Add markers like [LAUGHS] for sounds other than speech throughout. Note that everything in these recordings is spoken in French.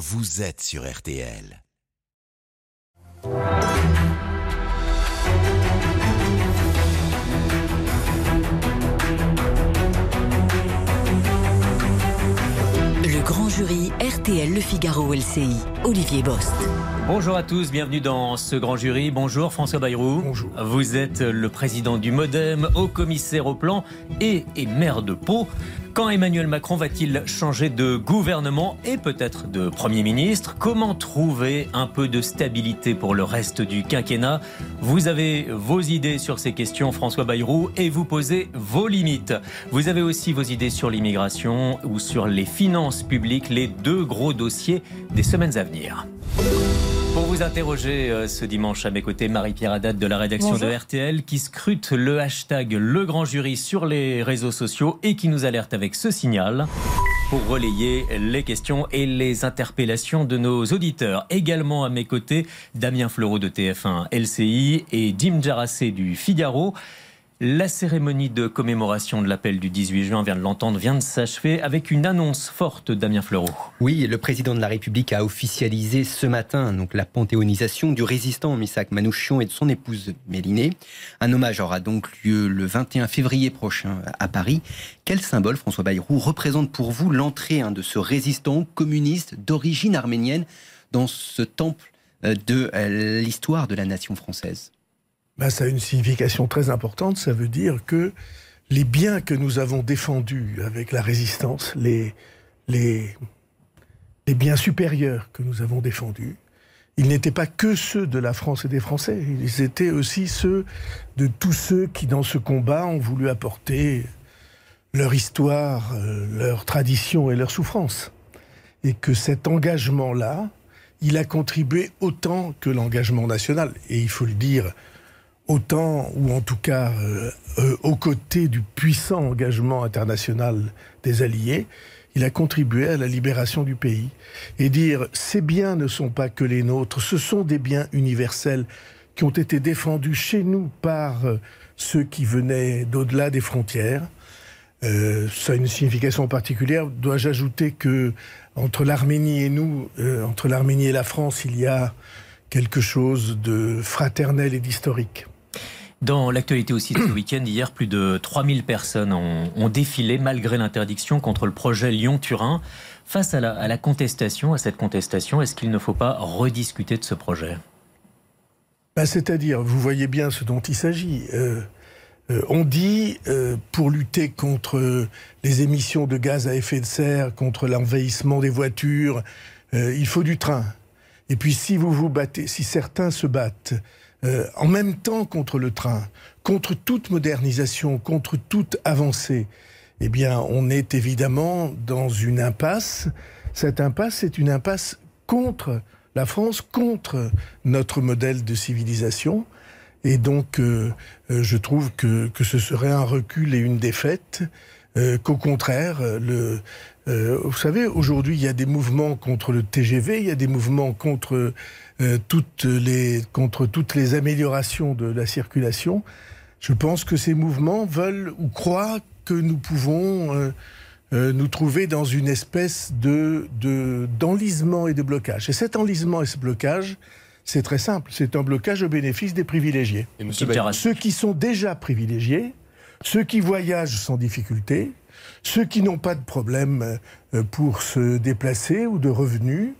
vous êtes sur RTL. Jury RTL Le Figaro LCI, Olivier Bost. Bonjour à tous, bienvenue dans ce grand jury. Bonjour François Bayrou. Bonjour. Vous êtes le président du Modem, haut commissaire au plan et, et maire de Pau. Quand Emmanuel Macron va-t-il changer de gouvernement et peut-être de Premier ministre? Comment trouver un peu de stabilité pour le reste du quinquennat? Vous avez vos idées sur ces questions, François Bayrou, et vous posez vos limites. Vous avez aussi vos idées sur l'immigration ou sur les finances publiques, les deux gros dossiers des semaines à venir. Pour vous interroger euh, ce dimanche à mes côtés, Marie-Pierre Haddad de la rédaction de RTL qui scrute le hashtag Le Grand Jury sur les réseaux sociaux et qui nous alerte avec ce signal pour relayer les questions et les interpellations de nos auditeurs. Également à mes côtés, Damien Fleureau de TF1 LCI et Jim Jarassé du Figaro. La cérémonie de commémoration de l'appel du 18 juin, vient de l'entendre, vient de s'achever avec une annonce forte, Damien Fleureau. Oui, le président de la République a officialisé ce matin donc, la panthéonisation du résistant Missak Manouchian et de son épouse Mélinée. Un hommage aura donc lieu le 21 février prochain à Paris. Quel symbole, François Bayrou, représente pour vous l'entrée hein, de ce résistant communiste d'origine arménienne dans ce temple euh, de euh, l'histoire de la nation française? Ben, ça a une signification très importante. Ça veut dire que les biens que nous avons défendus avec la résistance, les, les, les biens supérieurs que nous avons défendus, ils n'étaient pas que ceux de la France et des Français, ils étaient aussi ceux de tous ceux qui, dans ce combat, ont voulu apporter leur histoire, euh, leur tradition et leur souffrance. Et que cet engagement-là, il a contribué autant que l'engagement national. Et il faut le dire, autant, ou en tout cas euh, euh, aux côtés du puissant engagement international des Alliés, il a contribué à la libération du pays. Et dire ces biens ne sont pas que les nôtres, ce sont des biens universels qui ont été défendus chez nous par euh, ceux qui venaient d'au-delà des frontières. Euh, ça a une signification particulière. Dois-je ajouter que entre l'Arménie et nous, euh, entre l'Arménie et la France, il y a quelque chose de fraternel et d'historique? Dans l'actualité aussi de ce week-end, hier, plus de 3000 personnes ont, défilé malgré l'interdiction contre le projet Lyon-Turin. Face à la, contestation, à cette contestation, est-ce qu'il ne faut pas rediscuter de ce projet? Ben, C'est-à-dire, vous voyez bien ce dont il s'agit. Euh, euh, on dit, euh, pour lutter contre les émissions de gaz à effet de serre, contre l'envahissement des voitures, il faut du train. Et puis si vous vous battez, si certains se battent euh, en même temps contre le train, contre toute modernisation, contre toute avancée, eh bien, on est évidemment dans une impasse. Cette impasse, c'est une impasse contre la France, contre notre modèle de civilisation. Et donc, euh, euh, je trouve que, que, ce serait un recul et une défaite, euh, qu'au contraire, le, euh, vous savez, aujourd'hui, il y a des mouvements contre le TGV, il y a des mouvements contre euh, toutes les, contre toutes les améliorations de la circulation. Je pense que ces mouvements veulent ou croient que nous pouvons euh, euh, nous trouver dans une espèce de d'enlisement et de blocage. Et cet enlisement et ce blocage, c'est très simple. C'est un blocage au bénéfice des privilégiés. Et Monsieur. Ceux qui sont déjà privilégiés, ceux qui voyagent sans difficulté, ceux qui n'ont pas de problème pour se déplacer ou de revenus,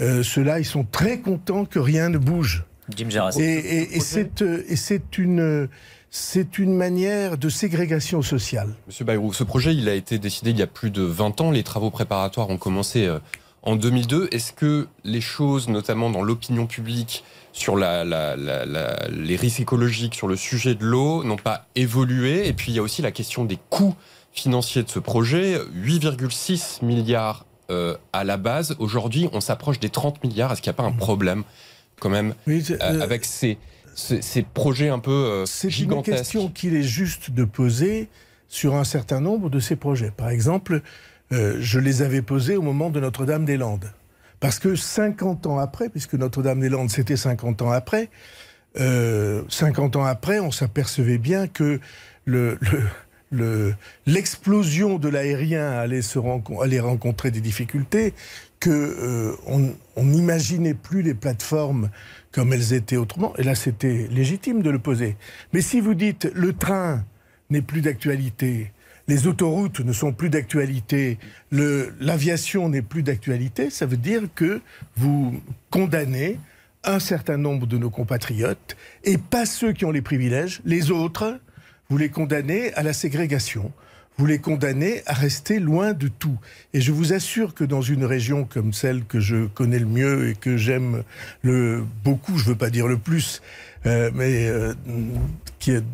euh, ceux-là, ils sont très contents que rien ne bouge. Jim. Et, et, et c'est euh, c'est une c'est une manière de ségrégation sociale. Monsieur Bayrou, ce projet, il a été décidé il y a plus de 20 ans. Les travaux préparatoires ont commencé euh, en 2002. Est-ce que les choses, notamment dans l'opinion publique, sur la, la, la, les risques écologiques, sur le sujet de l'eau, n'ont pas évolué? Et puis il y a aussi la question des coûts financiers de ce projet. 8,6 milliards euh, à la base. Aujourd'hui, on s'approche des 30 milliards. Est-ce qu'il n'y a pas un problème quand même Oui, euh, avec ces, ces, ces, projets un peu euh, C'est une question qu'il est juste de poser sur un certain nombre de ces projets. Par exemple, euh, je les avais posés au moment de Notre-Dame-des-Landes. Parce que 50 ans après, puisque Notre-Dame-des-Landes c'était 50 ans après, euh, 50 ans après, on s'apercevait bien que le, le l'explosion de l'aérien allait, allait rencontrer des difficultés, que euh, on n'imaginait plus les plateformes comme elles étaient autrement. Et là, c'était légitime de le poser. Mais si vous dites le train n'est plus d'actualité, les autoroutes ne sont plus d'actualité, l'aviation n'est plus d'actualité, ça veut dire que vous condamnez un certain nombre de nos compatriotes, et pas ceux qui ont les privilèges, les autres, vous les condamnez à la ségrégation, vous les condamnez à rester loin de tout. Et je vous assure que dans une région comme celle que je connais le mieux et que j'aime le beaucoup, je veux pas dire le plus, euh, mais euh, qui est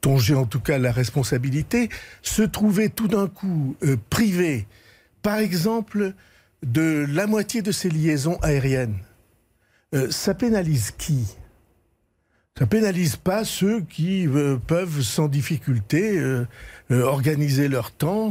dont j'ai en tout cas la responsabilité, se trouver tout d'un coup euh, privé, par exemple, de la moitié de ses liaisons aériennes, ça pénalise qui? Ça pénalise pas ceux qui euh, peuvent sans difficulté euh, euh, organiser leur temps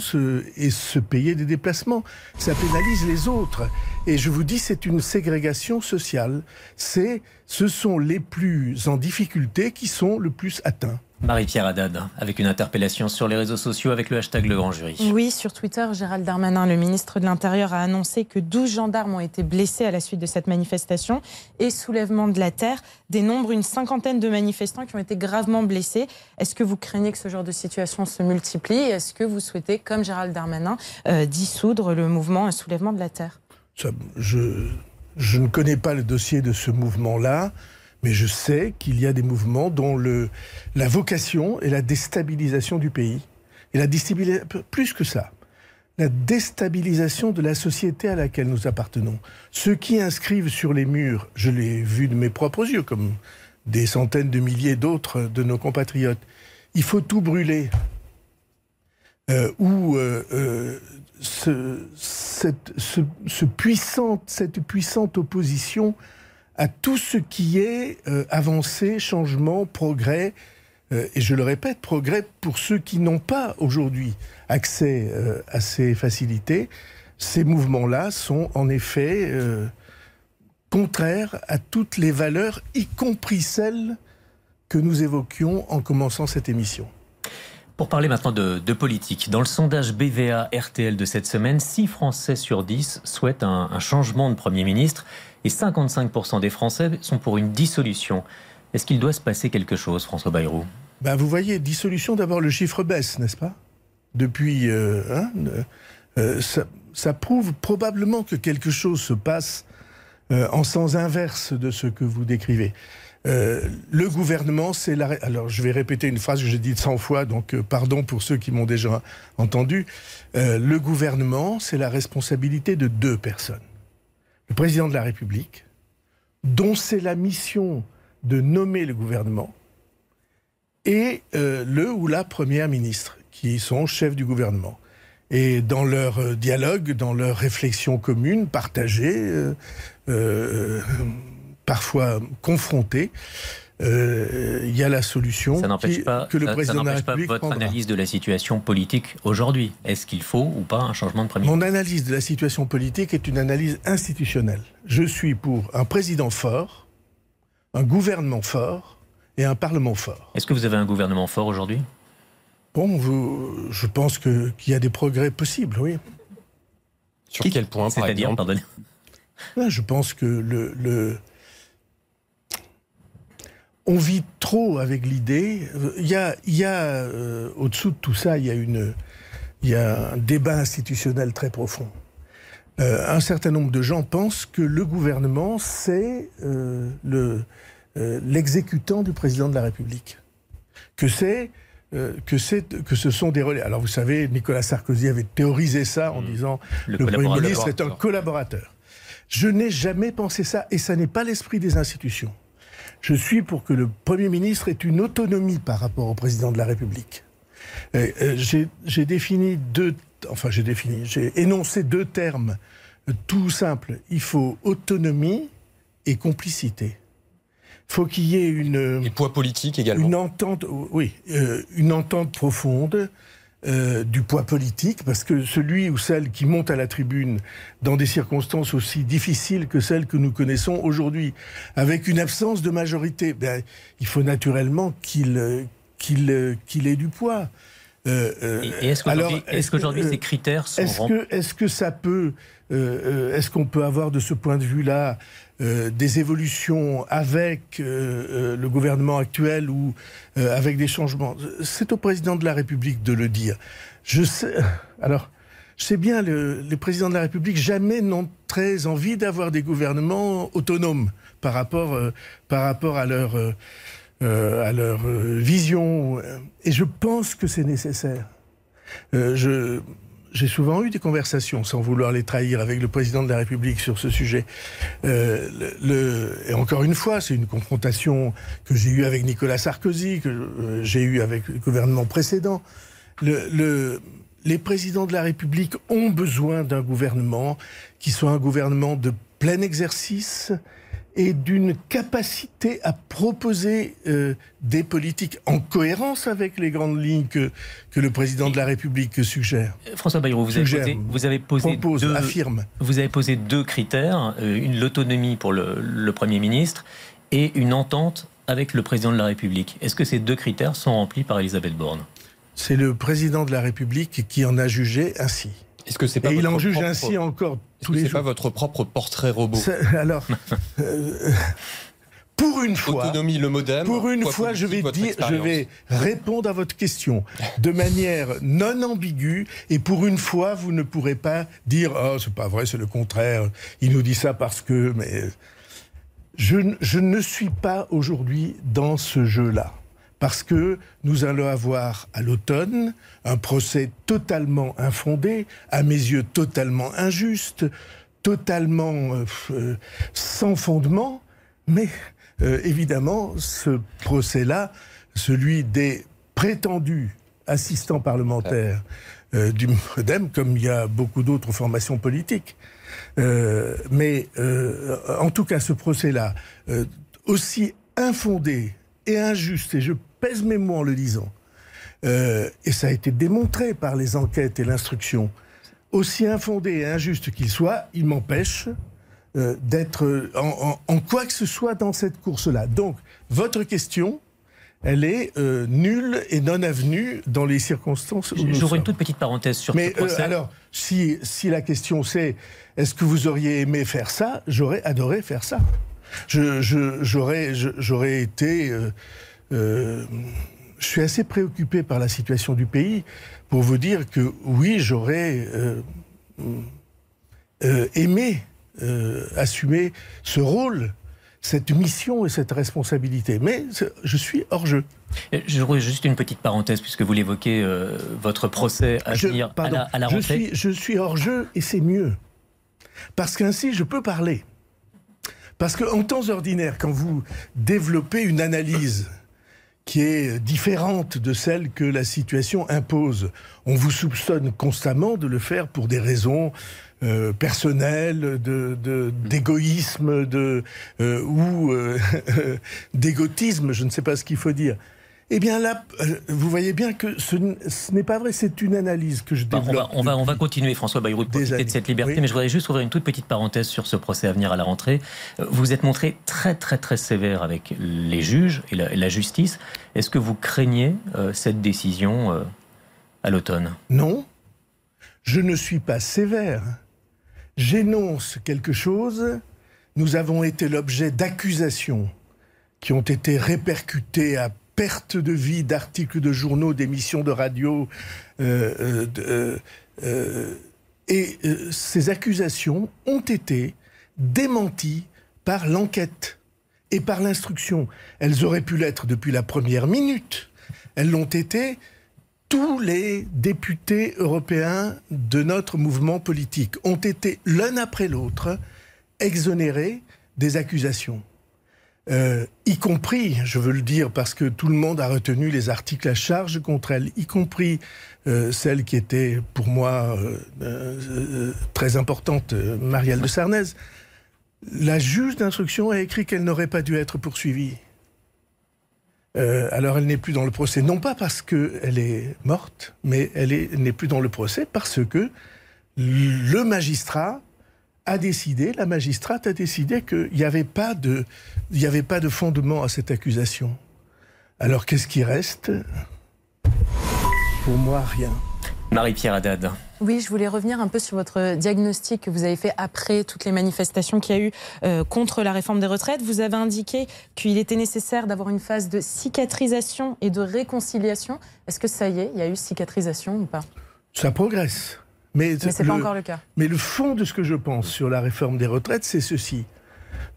et se payer des déplacements. Ça pénalise les autres. Et je vous dis, c'est une ségrégation sociale. C'est, ce sont les plus en difficulté qui sont le plus atteints. Marie-Pierre Haddad, avec une interpellation sur les réseaux sociaux avec le hashtag Le Grand Jury. Oui, sur Twitter, Gérald Darmanin, le ministre de l'Intérieur, a annoncé que 12 gendarmes ont été blessés à la suite de cette manifestation et soulèvement de la terre dénombre une cinquantaine de manifestants qui ont été gravement blessés. Est-ce que vous craignez que ce genre de situation se multiplie? Est-ce que vous souhaitez, comme Gérald Darmanin, euh, dissoudre le mouvement un soulèvement de la terre? Je, je ne connais pas le dossier de ce mouvement-là mais je sais qu'il y a des mouvements dont le, la vocation est la déstabilisation du pays. Et la déstabilisation, plus que ça, la déstabilisation de la société à laquelle nous appartenons. Ceux qui inscrivent sur les murs, je l'ai vu de mes propres yeux, comme des centaines de milliers d'autres de nos compatriotes, il faut tout brûler. Euh, ou euh, euh, ce, cette, ce, ce puissante, cette puissante opposition à tout ce qui est euh, avancée, changement, progrès, euh, et je le répète, progrès pour ceux qui n'ont pas aujourd'hui accès euh, à ces facilités. Ces mouvements-là sont en effet contraires à toutes les valeurs, y compris celles que nous évoquions en commençant cette émission. Pour parler maintenant de, politique, dans le sondage BVA RTL de cette semaine, 6 Français sur 10 souhaitent un changement de Premier ministre et 55% des Français sont pour une dissolution. Est-ce qu'il doit se passer quelque chose, François Bayrou? Ben, Vous voyez, dissolution, d'abord le chiffre baisse, n'est-ce pas? Depuis... Euh, hein, euh, ça, prouve probablement que quelque chose se passe euh, en sens inverse de ce que vous décrivez. le gouvernement, c'est la... Alors, je vais répéter une phrase que j'ai dite 100 fois, donc pardon pour ceux qui m'ont déjà entendu. le gouvernement, c'est la responsabilité de deux personnes le président de la République, dont c'est la mission de nommer le gouvernement, et euh, le ou la première ministre, qui sont chefs du gouvernement. Et dans leur euh, dialogue, dans leur réflexion commune, partagée, euh, parfois confrontée, il y a la solution ça n'empêche pas, que le président de la République pas votre analyse de la situation politique aujourd'hui. Est-ce qu'il faut ou pas un changement de premier Mon analyse de la situation politique est une analyse institutionnelle. Je suis pour un président fort, un gouvernement fort et un parlement fort. Est-ce que vous avez un gouvernement fort aujourd'hui? Bon, vous, je pense qu'il y a des progrès possibles, oui. Sur quel point, par exemple? pardonnez. Je pense que le, le on vit trop avec l'idée. Il y a, il y a euh, au-dessous de tout ça, il y a, une, il y a un débat institutionnel très profond. Euh, un certain nombre de gens pensent que le gouvernement, c'est euh, le, l'exécutant du président de la République. Que c'est que, c'est, que ce sont des relais. Alors vous savez, Nicolas Sarkozy avait théorisé ça en mmh. disant le, le Premier ministre est un collaborateur. Je n'ai jamais pensé ça, et ça n'est pas l'esprit des institutions. Je suis pour que le Premier ministre ait une autonomie par rapport au président de la République. Euh, j'ai défini deux, enfin j'ai défini, j'ai énoncé deux termes euh, tout simples. Il faut autonomie et complicité. Il faut qu'il y ait une... Et poids politique également. Une entente, oui, euh, une entente profonde euh, du poids politique, parce que celui ou celle qui monte à la tribune dans des circonstances aussi difficiles que celles que nous connaissons aujourd'hui, avec une absence de majorité, ben, il faut naturellement qu'il qu'il qu'il ait du poids. Euh, euh, est-ce qu'aujourd'hui ces critères sont est-ce que, est-ce que ça peut, est-ce qu'on peut avoir de ce point de vue-là des évolutions avec le gouvernement actuel ou avec des changements C'est au président de la République de le dire. Je sais. [LAUGHS] Alors. Je bien, le, les présidents de la République jamais n'ont très envie d'avoir des gouvernements autonomes par rapport, par rapport à leur, euh, à leur euh, vision. Et je pense que c'est nécessaire. Euh, je, j'ai souvent eu des conversations, sans vouloir les trahir, avec le président de la République sur ce sujet. Euh, le, et encore une fois, c'est une confrontation que j'ai eue avec Nicolas Sarkozy, que j'ai eue avec le gouvernement précédent. Le, le, les présidents de la République ont besoin d'un gouvernement qui soit un gouvernement de plein exercice, et d'une capacité à proposer euh, des politiques en cohérence avec les grandes lignes que, que le président de la République suggère. François Bayrou, vous, avez posé, vous avez posé deux, affirme. Vous avez posé deux critères, euh, une l'autonomie pour le, le Premier ministre et une entente avec le président de la République. Est-ce que ces deux critères sont remplis par Elisabeth Borne? C'est le président de la République qui en a jugé ainsi. Est-ce que c'est pas Et il en juge ainsi encore les jours. C'est pas votre propre portrait robot. Alors, [LAUGHS] euh, pour une fois, autonomie le modem. Pour une fois, je vais dire, je vais répondre à votre question de manière non ambiguë. Et pour une fois, vous ne pourrez pas dire oh c'est pas vrai, c'est le contraire. Il nous dit ça parce que. Mais je, je ne suis pas aujourd'hui dans ce jeu-là parce que nous allons avoir à l'automne un procès totalement infondé, à mes yeux totalement injuste, totalement euh, euh, sans fondement, mais euh, évidemment ce procès-là, celui des prétendus assistants parlementaires du MoDem, comme il y a beaucoup d'autres formations politiques. mais en tout cas, ce procès-là, aussi infondé et injuste, et je pèse mes mots en le disant, euh, et ça a été démontré par les enquêtes et l'instruction, aussi infondé et injuste qu'il soit, il m'empêche euh, d'être en, quoi que ce soit dans cette course-là. Donc, votre question, elle est euh, nulle et non avenue dans les circonstances J'ouvre une toute petite parenthèse sur Mais, ce procès. alors, si, si la question c'est est-ce que vous auriez aimé faire ça J'aurais adoré faire ça. J'aurais je, été euh, je suis assez préoccupé par la situation du pays pour vous dire que oui, j'aurais euh, euh, aimé assumer ce rôle cette mission et cette responsabilité. Mais je suis hors jeu. Je voudrais juste une petite parenthèse, puisque vous l'évoquez, votre procès à venir à, la, rentrée. Je suis, je suis hors jeu et c'est mieux. Parce qu'ainsi, je peux parler. Parce qu'en temps ordinaire, quand vous développez une analyse qui est différente de celle que la situation impose. On vous soupçonne constamment de le faire pour des raisons euh, personnelles, d'égoïsme, de, euh, ou euh, [LAUGHS] d'égotisme, je ne sais pas ce qu'il faut dire. Eh bien là, euh, vous voyez bien que ce, n'est pas vrai, c'est une analyse que je bah, développe. on, va, on, va, continuer, François Bayrou, de profiter de cette liberté, mais je voudrais juste ouvrir une toute petite parenthèse sur ce procès à venir à la rentrée. Euh, vous êtes montré très très très sévère avec les juges et la, justice. Est-ce que vous craignez euh, cette décision à l'automne? Non, je ne suis pas sévère. J'énonce quelque chose. Nous avons été l'objet d'accusations qui ont été répercutées à perte de vie d'articles de journaux, d'émissions de radio. Euh, euh, euh, et ces accusations ont été démenties par l'enquête et par l'instruction. Elles auraient pu l'être depuis la première minute. Elles l'ont été tous les députés européens de notre mouvement politique ont été l'un après l'autre exonérés des accusations. Euh, y compris, je veux le dire parce que tout le monde a retenu les articles à charge contre elle, y compris euh, celle qui était pour moi euh, très importante, Marielle de Sarnez. La juge d'instruction a écrit qu'elle n'aurait pas dû être poursuivie. alors elle n'est plus dans le procès, non pas parce qu'elle est morte, mais elle n'est plus dans le procès parce que le magistrat a décidé, la magistrate a décidé qu'il n'y avait, pas de, il avait pas de fondement à cette accusation. Alors qu'est-ce qui reste? Pour moi, rien. Marie-Pierre Haddad. Oui, je voulais revenir un peu sur votre diagnostic que vous avez fait après toutes les manifestations qu'il y a eu euh, contre la réforme des retraites. Vous avez indiqué qu'il était nécessaire d'avoir une phase de cicatrisation et de réconciliation. Est-ce que ça y est, il y a eu cicatrisation ou pas? Ça progresse. Mais, Mais ce n'est pas encore le cas. Mais le fond de ce que je pense sur la réforme des retraites, c'est ceci.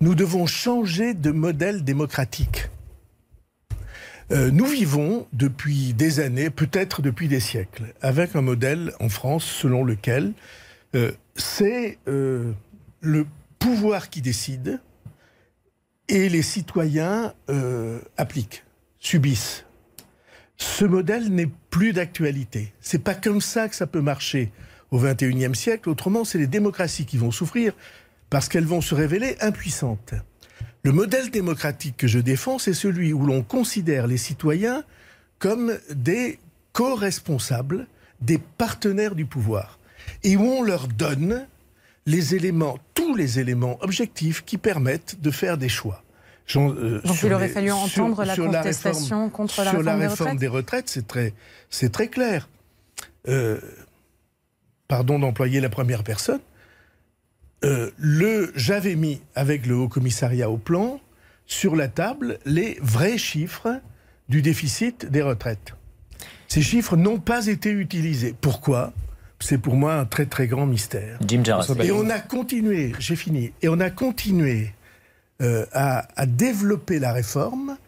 Nous devons changer de modèle démocratique. Euh, nous vivons depuis des années, peut-être depuis des siècles, avec un modèle en France selon lequel euh, c'est euh, le pouvoir qui décide et les citoyens appliquent, subissent. Ce modèle n'est plus d'actualité. C'est pas comme ça que ça peut marcher au XXIe siècle. Autrement, c'est les démocraties qui vont souffrir parce qu'elles vont se révéler impuissantes. Le modèle démocratique que je défends, c'est celui où l'on considère les citoyens comme des co-responsables, des partenaires du pouvoir, et où on leur donne les éléments, tous les éléments objectifs qui permettent de faire des choix. Euh, Donc il aurait fallu entendre la contestation contre la réforme, la réforme des retraites. c'est très, c'est très clair. Euh, pardon d'employer la première personne. Euh, le, j'avais mis avec le Haut Commissariat au plan sur la table les vrais chiffres du déficit des retraites. Ces chiffres n'ont pas été utilisés. Pourquoi? C'est pour moi un très très grand mystère. Jim Et on a continué, j'ai fini, et on a continué euh, à, développer la réforme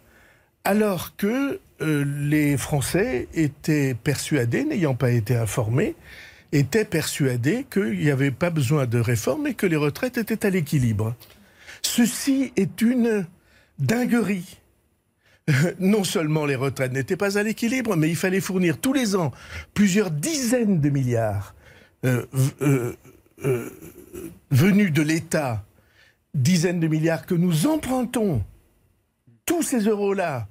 alors que euh, les Français étaient persuadés, n'ayant pas été informés, était persuadé qu'il n'y avait pas besoin de réforme et que les retraites étaient à l'équilibre. Ceci est une dinguerie. Non seulement les retraites n'étaient pas à l'équilibre, mais il fallait fournir tous les ans plusieurs dizaines de milliards euh, euh, euh, venus de l'État, dizaines de milliards que nous empruntons, tous ces euros-là,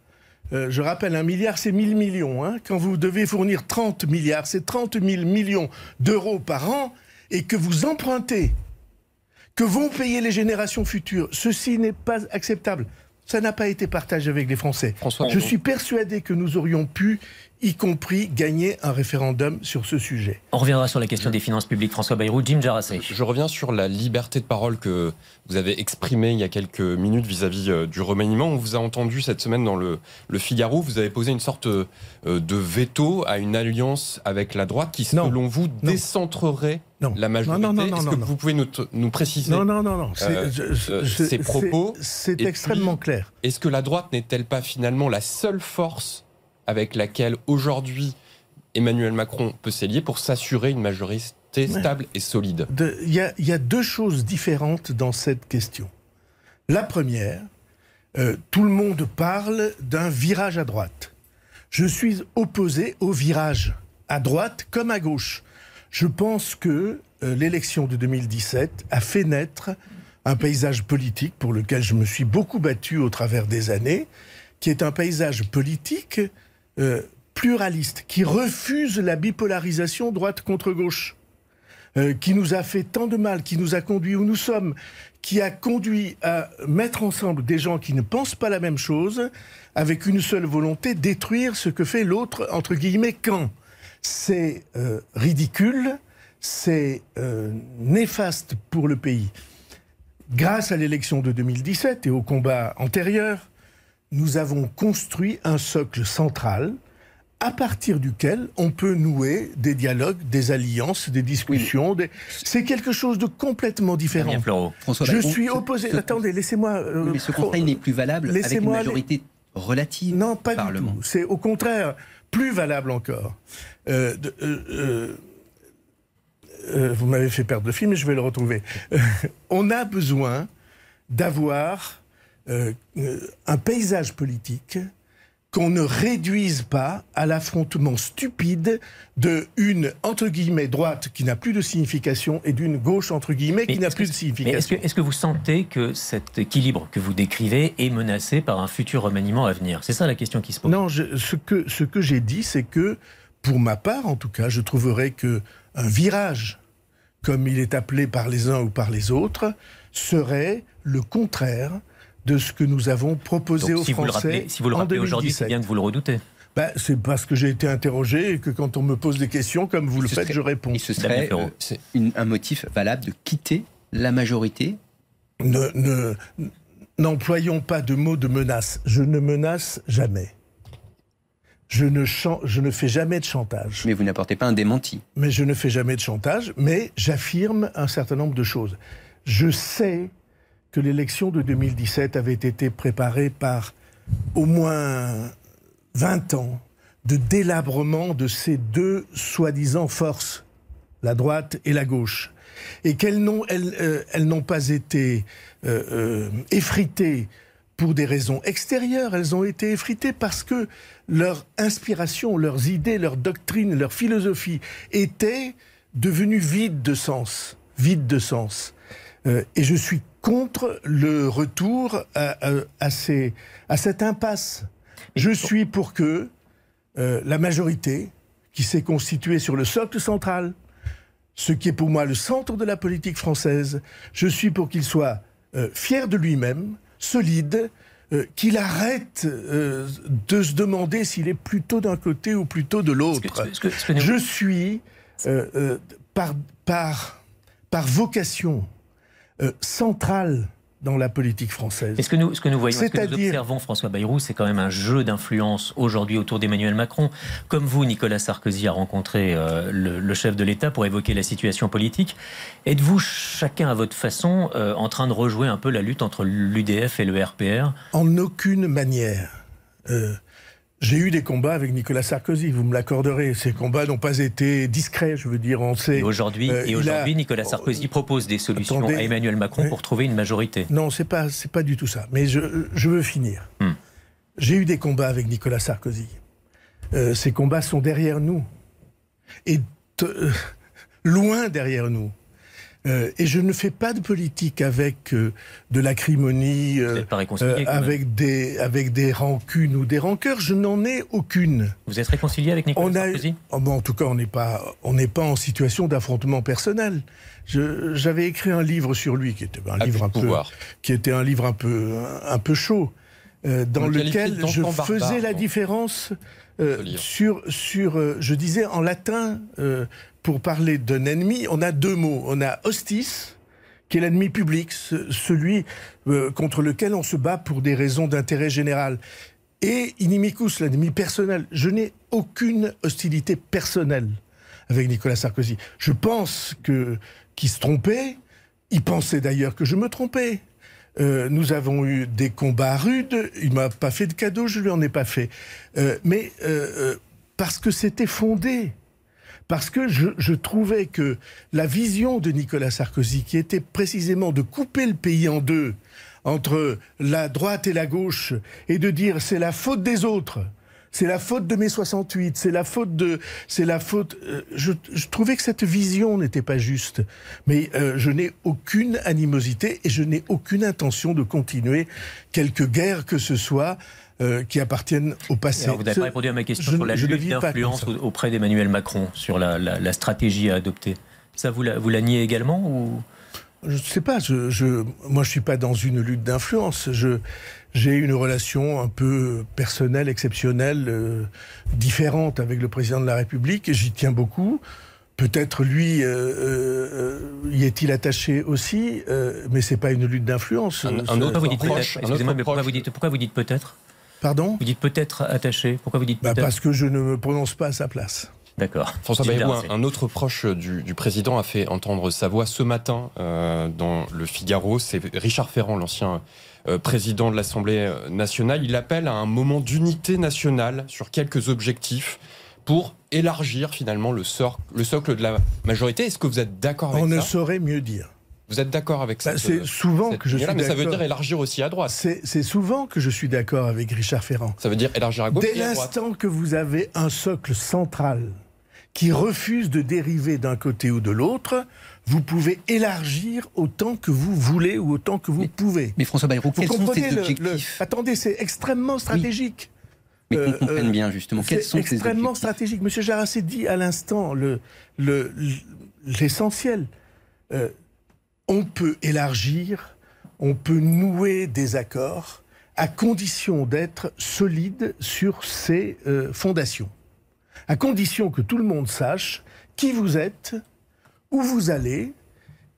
euh, je rappelle, un milliard, c'est 1000 millions. Hein. Quand vous devez fournir 30 milliards, c'est 30 000 millions d'euros par an et que vous empruntez, que vont payer les générations futures. Ceci n'est pas acceptable. Ça n'a pas été partagé avec les Français. je suis persuadé que nous aurions pu y compris gagner un référendum sur ce sujet. On reviendra sur la question des finances publiques, François Bayrou. Jim Jarassé. Je reviens sur la liberté de parole que vous avez exprimée il y a quelques minutes vis-à-vis euh, du remaniement. On vous a entendu cette semaine dans le, Figaro, vous avez posé une sorte euh, de veto à une alliance avec la droite qui, selon vous, décentrerait la majorité. Non, non, non, Est-ce que vous pouvez nous, préciser Non, non, non, non. Euh, ces propos C'est extrêmement clair. Est-ce que la droite n'est-elle pas finalement la seule force avec laquelle aujourd'hui Emmanuel Macron peut s'allier pour s'assurer une majorité stable et solide Il y, a deux choses différentes dans cette question. La première, euh, tout le monde parle d'un virage à droite. Je suis opposé au virage à droite comme à gauche. Je pense que euh, l'élection de 2017 a fait naître un paysage politique pour lequel je me suis beaucoup battu au travers des années, qui est un paysage politique euh, pluraliste, qui refuse la bipolarisation droite contre gauche, euh, qui nous a fait tant de mal, qui nous a conduit où nous sommes, qui a conduit à mettre ensemble des gens qui ne pensent pas la même chose, avec une seule volonté, détruire ce que fait l'autre, entre guillemets, quand. C'est euh, ridicule, c'est néfaste pour le pays. Grâce à l'élection de 2017 et au combat antérieur, nous avons construit un socle central à partir duquel on peut nouer des dialogues, des alliances, des discussions. C'est quelque chose de complètement différent. François Je suis opposé. Attendez, laissez-moi. Euh, mais ce conseil n'est plus valable avec une majorité relative. Non, pas du tout. C'est au contraire plus valable encore. Euh, euh, vous m'avez fait perdre le film, mais je vais le retrouver. on a besoin d'avoir euh, euh, un paysage politique qu'on ne réduise pas à l'affrontement stupide de une entre guillemets droite qui n'a plus de signification et d'une gauche entre guillemets qui n'a plus de signification. Est-ce que, vous sentez que cet équilibre que vous décrivez est menacé par un futur remaniement à venir? C'est ça la question qui se pose. Non, ce que ce que j'ai dit, c'est que pour ma part, en tout cas, je trouverais que un virage, comme il est appelé par les uns ou par les autres, serait le contraire de ce que nous avons proposé aux si Français. Vous le si vous le rappelez aujourd'hui, c'est bien que vous le redoutez. bah, C'est parce que j'ai été interrogé et que quand on me pose des questions, comme vous le faites, serait- je réponds. Et ce serait euh, une- un motif valable de quitter la majorité Ne- ne- N'employons pas de mots de menace. Je ne menace jamais. Je ne, chan- je ne fais jamais de chantage. Mais vous n'apportez pas un démenti. mais je ne fais jamais de chantage, mais j'affirme un certain nombre de choses. Je sais que l'élection de 2017 avait été préparée par au moins 20 ans de délabrement de ces deux soi-disant forces, la droite et la gauche, et qu'elles n'ont euh, pas été euh, euh, effritées pour des raisons extérieures, elles ont été effritées parce que leur inspiration, leurs idées, leur doctrine, leur philosophie étaient devenues vides de sens, vides de sens. Euh, et je suis contre le retour à, à- à ces, à cette impasse. Je suis pour que euh, la majorité, qui s'est constituée sur le socle central, ce qui est pour moi le centre de la politique française, je suis pour qu'il soit euh, fier de lui-même, solide, euh, qu'il arrête euh, de se demander s'il est plutôt d'un côté ou plutôt de l'autre. Je suis, euh, par, par, par vocation, euh, centrale dans la politique française. Et ce que nous, ce que nous voyons, ce que nous observons, François Bayrou, c'est quand même un jeu d'influence aujourd'hui autour d'Emmanuel Macron. Comme vous, Nicolas Sarkozy a rencontré euh, le, le chef de l'État pour évoquer la situation politique. Êtes-vous chacun à votre façon euh, en train de rejouer un peu la lutte entre l'UDF et le RPR En aucune manière. Euh, j'ai eu des combats avec Nicolas Sarkozy, vous me l'accorderez. Ces combats n'ont pas été discrets, je veux dire, on sait. Et aujourd'hui, euh, et il aujourd'hui a- Nicolas Sarkozy propose des solutions Attendez. à Emmanuel Macron Oui. pour trouver une majorité. Non, c'est pas, c'est pas du tout ça. Mais je, je veux finir. Hmm. J'ai eu des combats avec Nicolas Sarkozy. Euh, ces combats sont derrière nous. Et euh, loin derrière nous. Euh, et je ne fais pas de politique avec euh, de l'acrimonie, euh, avec, des, avec des rancunes ou des rancœurs. Je n'en ai aucune. Vous êtes réconcilié avec Nicolas On a, Sarkozy? Oh, bon, en tout cas, on n'est pas, on pas en situation d'affrontement personnel. J'avais écrit un livre sur lui, qui était un livre un peu, pouvoir. qui était un livre un peu, un, un peu chaud, dans On lequel je faisais barbare, la différence euh, sur, sur, euh, je disais en latin, euh, pour parler d'un ennemi, on a deux mots. On a hostis, qui est l'ennemi public, ce- celui contre lequel on se bat pour des raisons d'intérêt général. Et inimicus, l'ennemi personnel. Je n'ai aucune hostilité personnelle avec Nicolas Sarkozy. Je pense que qu'il se trompait. Il pensait d'ailleurs que je me trompais. Euh, nous avons eu des combats rudes. Il m'a pas fait de cadeau, je lui en ai pas fait. Euh, mais euh, euh, parce que c'était fondé. Parce que je, je trouvais que la vision de Nicolas Sarkozy, qui était précisément de couper le pays en deux, entre la droite et la gauche, et de dire c'est la faute des autres, c'est la faute de mai 68, c'est la faute de, c'est la faute. euh, je, je trouvais que cette vision n'était pas juste, mais euh, je n'ai aucune animosité et je n'ai aucune intention de continuer quelque guerre que ce soit euh, qui appartienne au passé. Alors, vous n'avez pas répondu à ma question je- sur la lutte d'influence auprès d'Emmanuel Macron, sur la, la- la stratégie à adopter. Ça, vous la, vous la niez également ou... Je ne sais pas. Je, je, moi, je suis pas dans une lutte d'influence. Je, j'ai une relation un peu personnelle, exceptionnelle, euh, différente avec le président de la République. J'y tiens beaucoup. Peut-être lui euh, euh, y est-il attaché aussi, euh, mais c'est pas une lutte d'influence. Un- un autre Pourquoi vous dites proche, peut-être un autre mais pourquoi vous dites, pourquoi vous dites peut-être? Pardon? Vous dites peut-être attaché. Pourquoi vous dites bah, peut-être? Parce que je ne me prononce pas à sa place. D'accord. François Bayrou, un, un autre proche du, du président a fait entendre sa voix ce matin euh, dans le Figaro. C'est Richard Ferrand, l'ancien euh, président de l'Assemblée euh, nationale. Il appelle à un moment d'unité nationale sur quelques objectifs pour élargir finalement le, sort, le socle de la majorité. Est-ce que vous êtes d'accord avec On ne ça saurait mieux dire. Vous êtes d'accord avec Bah, ça c'est souvent que je suis Mais ça veut d'accord. dire élargir aussi à droite. C'est souvent que je suis d'accord avec Richard Ferrand. Ça veut dire élargir à gauche Dès et à droite. l'instant que vous avez un socle central qui refuse de dériver d'un côté ou de l'autre, vous pouvez élargir autant que vous voulez ou autant que vous pouvez. Mais François Bayrou, Vous quels sont comprenez ces objectifs le- Attendez, c'est extrêmement stratégique. Mais euh, qu'on comprenne euh, bien justement, quels sont extrêmement stratégique. Monsieur Jarassi dit à l'instant le- le- l'essentiel. Euh, on peut élargir, on peut nouer des accords à condition d'être solide sur ses euh, fondations. À condition que tout le monde sache qui vous êtes, où vous allez,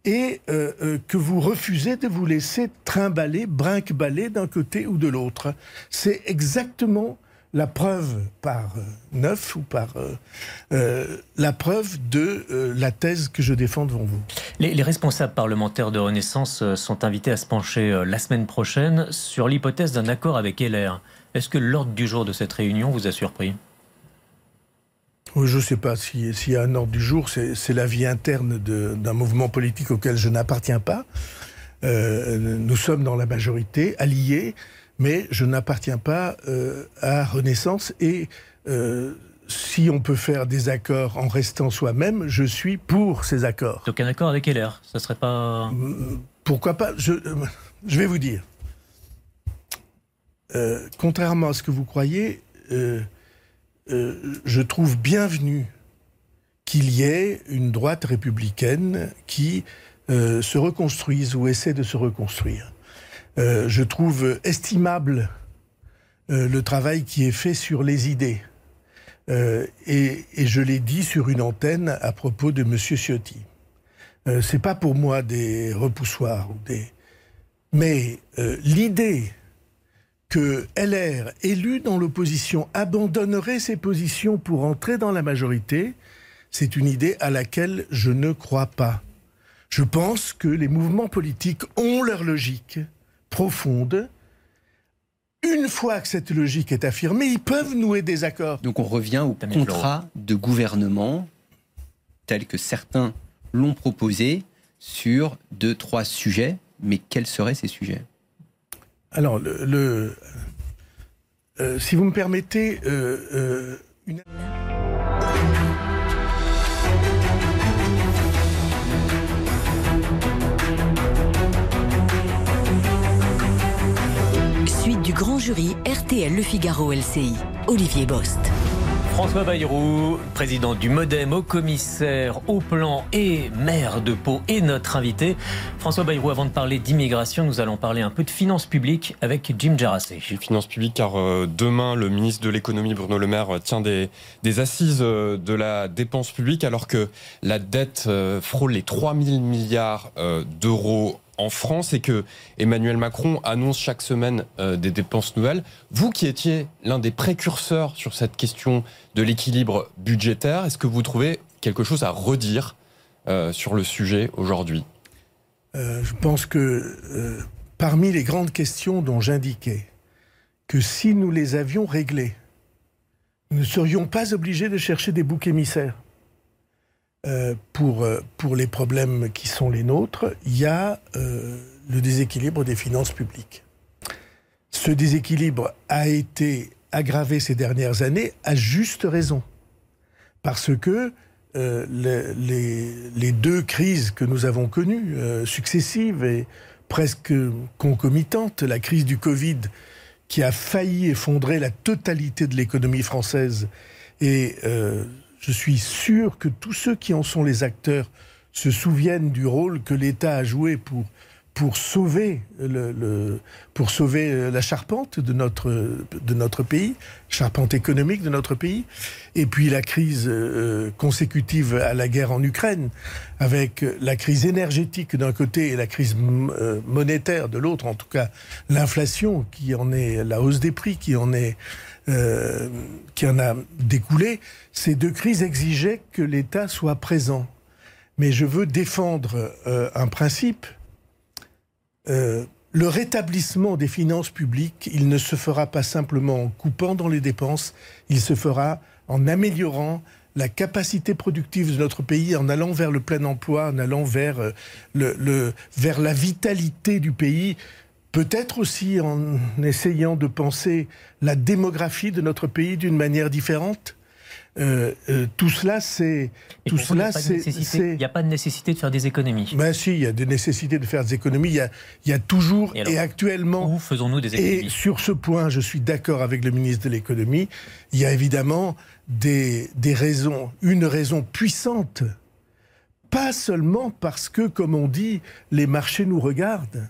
et euh, euh, que vous refusez de vous laisser trimballer, brinque-baller d'un côté ou de l'autre. C'est exactement la preuve par euh, neuf ou par la preuve de la thèse que je défends devant vous. Les, les, responsables parlementaires de Renaissance sont invités à se pencher la semaine prochaine sur l'hypothèse d'un accord avec LR. Est-ce que l'ordre du jour de cette réunion vous a surpris? Je ne sais pas s'il y a un ordre du jour, c'est la vie interne d'un mouvement politique auquel je n'appartiens pas. Euh, nous sommes dans la majorité, alliés, mais je n'appartiens pas euh, à Renaissance et euh, si on peut faire des accords en restant soi-même, je suis pour ces accords. Donc un accord avec LR, ça serait pas... Pourquoi pas? Je, je, vais vous dire. contrairement à ce que vous croyez, euh, je trouve bienvenu qu'il y ait une droite républicaine qui euh, se reconstruise ou essaie de se reconstruire. Euh, je trouve estimable le travail qui est fait sur les idées. Et, je l'ai dit sur une antenne à propos de M. Ciotti. C'est pas pour moi des repoussoirs ou des. Mais l'idée que LR, élu dans l'opposition, abandonnerait ses positions pour entrer dans la majorité, c'est une idée à laquelle je ne crois pas. Je pense que les mouvements politiques ont leur logique profonde. Une fois que cette logique est affirmée, ils peuvent nouer des accords. Donc on revient au contrat de gouvernement tel que certains l'ont proposé sur deux, trois sujets. Mais quels seraient ces sujets? Alors, le, euh, si vous me permettez, euh, euh, une... Suite du grand jury RTL Le Figaro LCI. Olivier Bost. François Bayrou, président du Modem, au commissaire au plan et maire de Pau, est notre invité. François Bayrou, avant de parler d'immigration, nous allons parler un peu de finances publiques avec Jim Jarassé. Finances publiques, car euh, demain, le ministre de l'économie, Bruno Le Maire, tient des, assises euh, de la dépense publique, alors que la dette euh, frôle les 3 000 milliards d'euros en France et que Emmanuel Macron annonce chaque semaine euh, des dépenses nouvelles. Vous qui étiez l'un des précurseurs sur cette question de l'équilibre budgétaire, est-ce que vous trouvez quelque chose à redire euh, sur le sujet aujourd'hui? Euh, Je pense que parmi les grandes questions dont j'indiquais que si nous les avions réglées, nous ne serions pas obligés de chercher des boucs émissaires. Euh, pour, euh, pour les problèmes qui sont les nôtres, il y a euh, le déséquilibre des finances publiques. Ce déséquilibre a été aggravé ces dernières années à juste raison. Parce que les, les, deux crises que nous avons connues, successives et presque concomitantes, la crise du Covid qui a failli effondrer la totalité de l'économie française et je suis sûr que tous ceux qui en sont les acteurs se souviennent du rôle que l'État a joué pour sauver euh, la charpente de notre de notre pays, charpente économique de notre pays, et puis la crise euh, consécutive à la guerre en Ukraine, avec la crise énergétique d'un côté et la crise euh, monétaire de l'autre, en tout cas l'inflation qui en est la hausse des prix qui en est euh, qui en a découlé, ces deux crises exigeaient que l'État soit présent. Mais je veux défendre euh, un principe. Euh, le rétablissement des finances publiques, il ne se fera pas simplement en coupant dans les dépenses, il se fera en améliorant la capacité productive de notre pays, en allant vers le plein emploi, en allant vers, le, vers la vitalité du pays peut-être aussi en essayant de penser la démographie de notre pays d'une manière différente. Euh, euh, tout cela, c'est tout cela, c'est. Il n'y a pas de nécessité de faire des économies. Ben si, il y a des nécessités de faire des économies. Il y a, il y a toujours et, actuellement. Où faisons-nous des économies Et sur ce point, je suis d'accord avec le ministre de l'économie. Il y a évidemment des, des raisons, une raison puissante, pas seulement parce que, comme on dit, les marchés nous regardent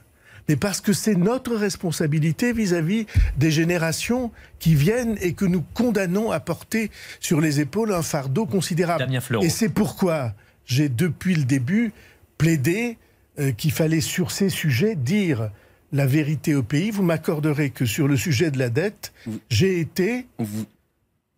mais parce que c'est notre responsabilité vis-à-vis des générations qui viennent et que nous condamnons à porter sur les épaules un fardeau considérable. Et c'est pourquoi j'ai depuis le début plaidé euh, qu'il fallait sur ces sujets dire la vérité au pays. Vous m'accorderez que sur le sujet de la dette, j'ai été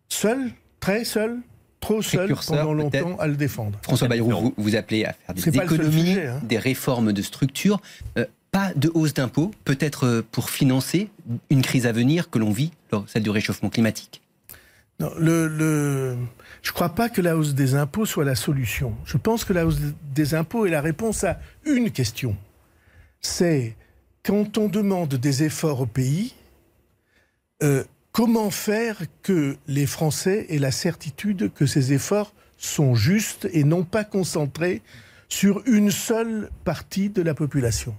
seul, très seul, trop seul pendant longtemps à le défendre. François Bayrou, vous, vous appelez à faire des économies, hein. des réformes de structure. Euh, pas de hausse d'impôts, peut-être euh, pour financer une crise à venir que l'on vit, celle du réchauffement climatique? Je ne crois pas que la hausse des impôts soit la solution. Je pense que la hausse des impôts est la réponse à une question. C'est quand on demande des efforts au pays, euh, comment faire que les Français aient la certitude que ces efforts sont justes et non pas concentrés sur une seule partie de la population?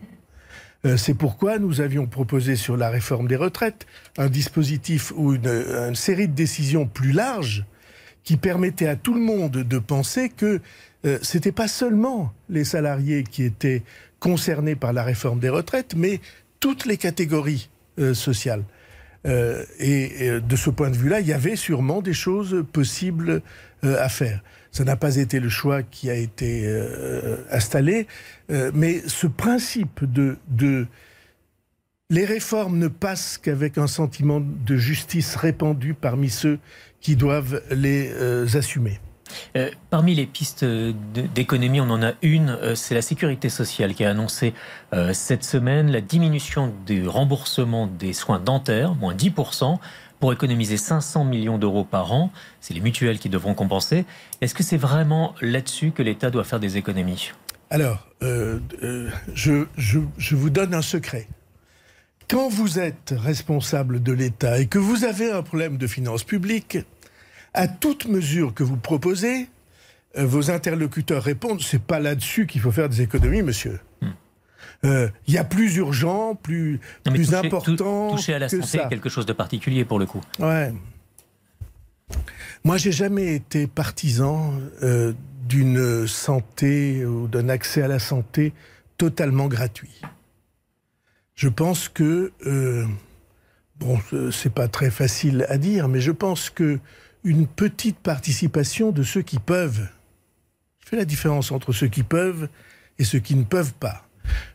C'est pourquoi nous avions proposé sur la réforme des retraites un dispositif ou une, série de décisions plus larges qui permettaient à tout le monde de penser que euh, ce n'était pas seulement les salariés qui étaient concernés par la réforme des retraites, mais toutes les catégories euh, sociales. et, de ce point de vue-là, il y avait sûrement des choses possibles à faire. Ça n'a pas été le choix qui a été euh, installé, euh, mais ce principe de, les réformes ne passent qu'avec un sentiment de justice répandu parmi ceux qui doivent les euh, assumer. parmi les pistes d'économie, on en a une, c'est la sécurité sociale qui a annoncé cette semaine la diminution du remboursement des soins dentaires, moins 10%, pour économiser 500 millions d'euros par an. C'est les mutuelles qui devront compenser. Est-ce que c'est vraiment là-dessus que l'État doit faire des économies? Alors, euh, euh, je, je, vous donne un secret. Quand vous êtes responsable de l'État et que vous avez un problème de finances publiques, à toute mesure que vous proposez, euh, vos interlocuteurs répondent c'est pas là-dessus qu'il faut faire des économies, monsieur. Hmm. Euh, il y a plus urgent, plus, plus important. toucher à la santé quelque chose de particulier pour le coup. Ouais. Moi, j'ai jamais été partisan euh, d'une santé ou d'un accès à la santé totalement gratuit. Je pense que euh, bon, c'est pas très facile à dire, mais je pense que une petite participation de ceux qui peuvent. Je fais la différence entre ceux qui peuvent et ceux qui ne peuvent pas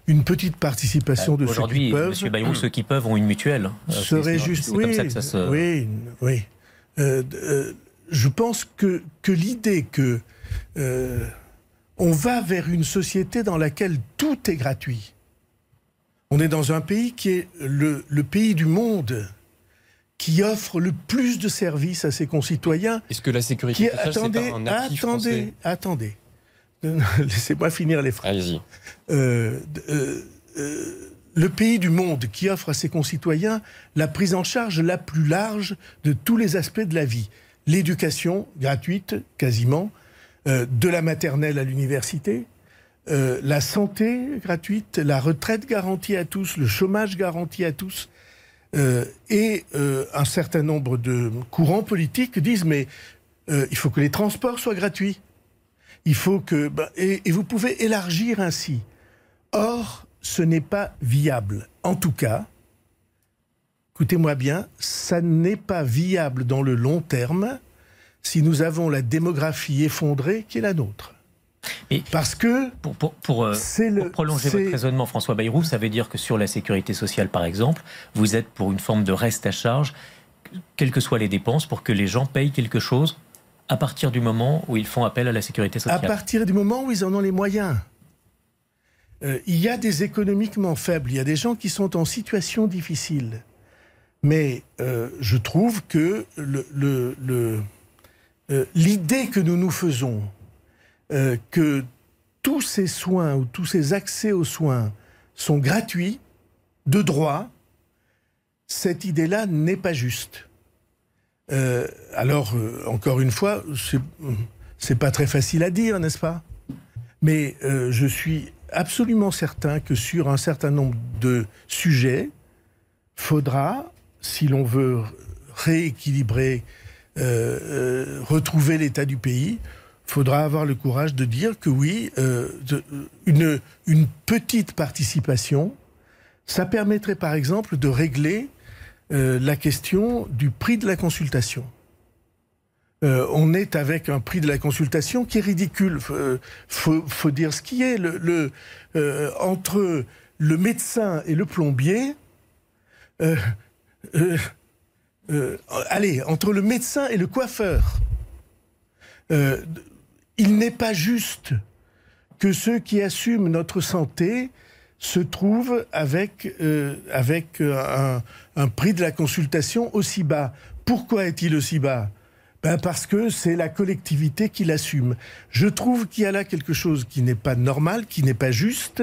une petite participation de ceux qui peuvent. Monsieur Bayrou, ceux qui peuvent ont une mutuelle. Euh, serait juste. Oui, comme ça que ça se... oui, oui. Euh, euh, je pense que, que l'idée que on va vers une société dans laquelle tout est gratuit. On est dans un pays qui est le, le pays du monde qui offre le plus de services à ses concitoyens. Est-ce que la sécurité sociale, attendez, pas un attendez, attendez. [LAUGHS] Laissez-moi finir les phrases. Allez-y. Euh, euh, euh, le pays du monde qui offre à ses concitoyens la prise en charge la plus large de tous les aspects de la vie. L'éducation gratuite, quasiment, de la maternelle à l'université, la santé gratuite, la retraite garantie à tous, le chômage garanti à tous. et un certain nombre de courants politiques disent mais il faut que les transports soient gratuits. Il faut que. Bah, et, vous pouvez élargir ainsi. Or, ce n'est pas viable. En tout cas, écoutez-moi bien, ça n'est pas viable dans le long terme si nous avons la démographie effondrée qui est la nôtre. Parce que. Pour, pour, pour, euh, prolonger votre raisonnement, François Bayrou, ça veut dire que sur la sécurité sociale, par exemple, vous êtes pour une forme de reste à charge, quelles que soient les dépenses, pour que les gens payent quelque chose à partir du moment où ils font appel à la sécurité sociale À partir du moment où ils en ont les moyens. Euh, il y a des économiquement faibles, il y a des gens qui sont en situation difficile. Mais euh, je trouve que le, euh, l'idée que nous nous faisons, que tous ces soins ou tous ces accès aux soins sont gratuits, de droit, cette idée-là n'est pas juste. Euh, alors, euh, encore une fois, c'est pas très facile à dire, n'est-ce pas? Mais euh, je suis absolument certain que sur un certain nombre de sujets, faudra, si l'on veut rééquilibrer, retrouver l'état du pays, faudra avoir le courage de dire que oui, une, une petite participation Ça permettrait par exemple de régler euh, la question du prix de la consultation. Euh, on est avec un prix de la consultation qui est ridicule. Il faut, dire ce qui est. Le, entre le médecin et le plombier, allez, entre le médecin et le coiffeur, il n'est pas juste que ceux qui assument notre santé se trouvent avec, euh, avec euh, un, prix de la consultation aussi bas. Pourquoi est-il aussi bas? Ben Parce que c'est la collectivité qui l'assume. Je trouve qu'il y a là quelque chose qui n'est pas normal, qui n'est pas juste,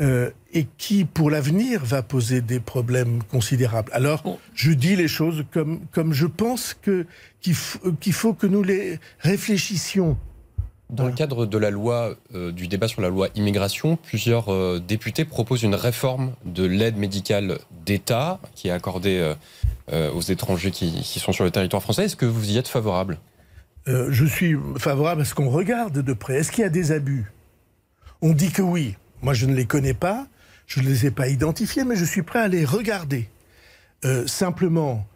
euh, et qui, pour l'avenir, va poser des problèmes considérables. Alors, je dis les choses comme, comme je pense que, qu'il, qu'il faut que nous les réfléchissions dans le cadre de la loi, euh, du débat sur la loi immigration, plusieurs euh, députés proposent une réforme de l'aide médicale d'État qui est accordée euh, aux étrangers qui, sont sur le territoire français. Est-ce que vous y êtes favorable? Je suis favorable à ce qu'on regarde de près. Est-ce qu'il y a des abus? On dit que oui. Moi, je ne les connais pas, je ne les ai pas identifiés, mais je suis prêt à les regarder. simplement,